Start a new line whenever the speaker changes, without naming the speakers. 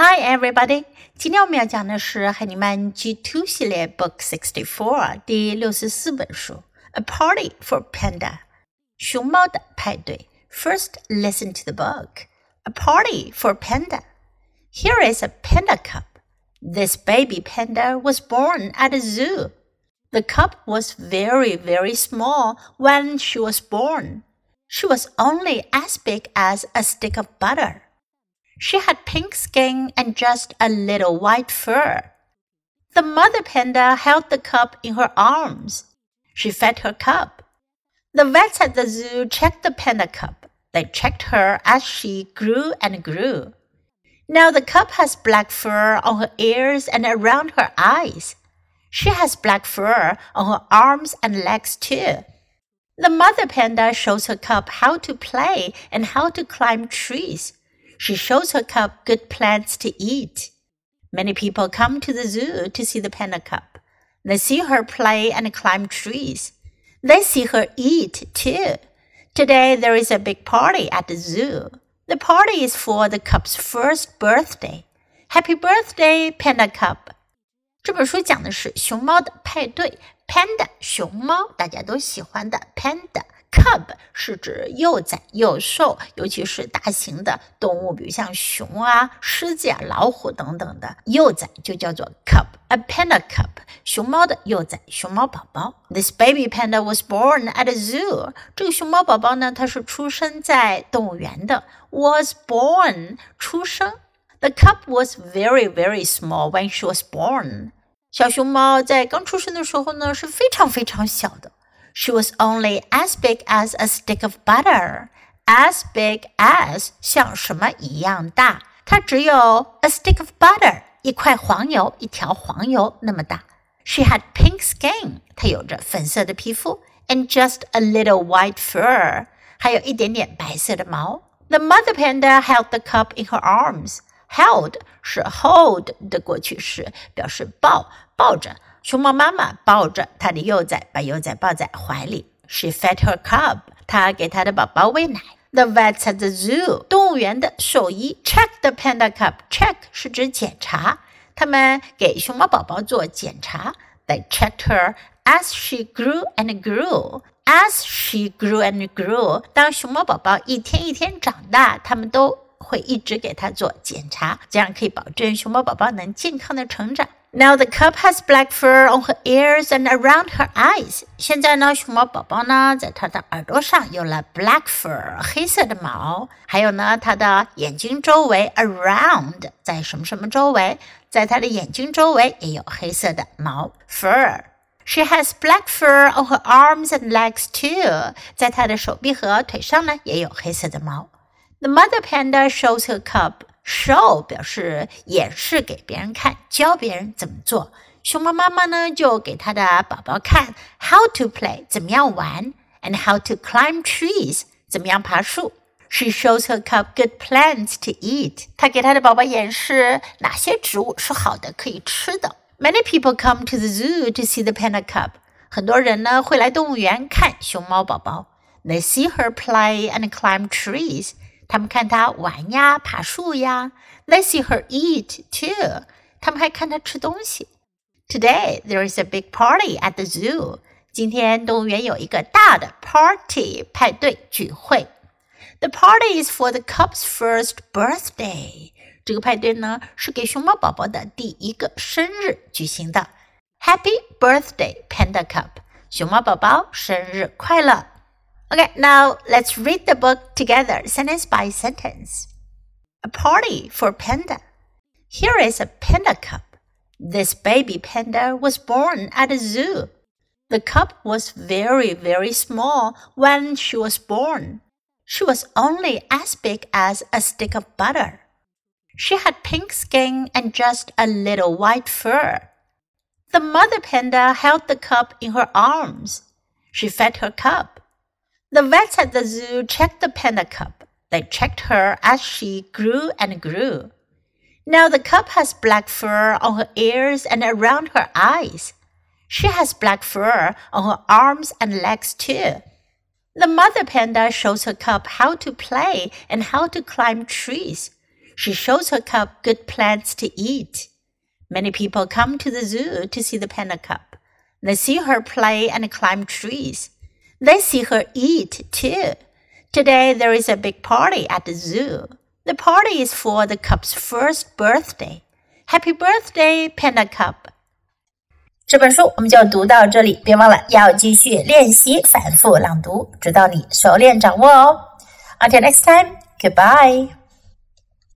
Hi everybody，今天我们要讲的是海尼曼 G2 系列 Book Sixty Four 第六十四本书《A Party for Panda》熊猫的派对。First, listen to the book. A Party for Panda. Here is a panda cub. This baby panda was born at a zoo. The cub was very, very small when she was born. She was only as big as a stick of butter. She had pink skin and just a little white fur. The mother panda held the cub in her arms. She fed her cub. The vets at the zoo checked the panda cub. They checked her as she grew and grew. Now the cub has black fur on her ears and around her eyes. She has black fur on her arms and legs too. The mother panda shows her cub how to play and how to climb trees. She shows her cub good plants to eat. Many people come to the zoo to see the panda cub. They see her play and climb trees. They see her eat too. Today there is a big party at the zoo. The party is for the cub's first birthday. Happy birthday, Panda Cub! 这本书讲的是熊猫的派对，Panda 熊猫，大家都喜欢的 Panda。 Cub 是指幼崽、幼兽，尤其是大型的动物，比如像熊啊、狮子啊、老虎等等的幼崽就叫做 cub。A panda cub，熊猫的幼崽，熊猫宝宝。This baby panda was born at a zoo。这个熊猫宝宝呢，它是出生在动物园的。Was born，出生。The cub was very very small when she was born。小熊猫在刚出生的时候呢，是非常非常小的。She was only as big as a stick of butter. As big as 像什么一样大，它只有 a stick of butter 一块黄油，一条黄油那么大。She had pink skin，她有着粉色的皮肤，and just a little white fur，还有一点点白色的毛。The mother panda held the cub in her arms. Held 是 hold 的过去式，表示抱抱着。熊猫妈妈抱着它的幼崽，把幼崽抱在怀里。She fed her cub，她给她的宝宝喂奶。The vet at the zoo，动物园的兽医，check the panda cub。Check 是指检查，他们给熊猫宝宝做检查。They checked her as she grew and grew. As she grew and grew，当熊猫宝宝一天一天长大，他们都会一直给它做检查，这样可以保证熊猫宝宝能健康的成长。Now the cub has black fur on her ears and around her eyes。现在呢，熊猫宝宝呢，在它的耳朵上有了 black fur，黑色的毛，还有呢，它的眼睛周围 around，在什么什么周围，在它的眼睛周围也有黑色的毛 fur。She has black fur on her arms and legs too。在它的手臂和腿上呢，也有黑色的毛。The mother panda shows her cub Show 表示演示给别人看，教别人怎么做。熊猫妈妈呢，就给她的宝宝看 how to play 怎么样玩，and how to climb trees 怎么样爬树。She shows her cub good plants to eat。她给她的宝宝演示哪些植物是好的，可以吃的。Many people come to the zoo to see the panda cub。很多人呢会来动物园看熊猫宝宝。They see her play and climb trees。他们看她玩呀，爬树呀。They see her eat too。他们还看她吃东西。Today there is a big party at the zoo。今天动物园有一个大的 party 派对聚会。The party is for the cub's first birthday。这个派对呢是给熊猫宝宝的第一个生日举行的。Happy birthday, Panda Cub！熊猫宝宝生日快乐 ！Okay, now let's read the book together, sentence by sentence. A party for panda. Here is a panda cub. This baby panda was born at a zoo. The cub was very, very small when she was born. She was only as big as a stick of butter. She had pink skin and just a little white fur. The mother panda held the cub in her arms. She fed her cub. The vets at the zoo checked the panda cub. They checked her as she grew and grew. Now the cub has black fur on her ears and around her eyes. She has black fur on her arms and legs too. The mother panda shows her cub how to play and how to climb trees. She shows her cub good plants to eat. Many people come to the zoo to see the panda cub. They see her play and climb trees. They see her eat too. Today there is a big party at the zoo. The party is for the cub's first birthday. Happy birthday, Panda Cub!
这本书我们就读到这里，别忘了要继续练习反复朗读，直到你熟练掌握哦。Until next time, goodbye.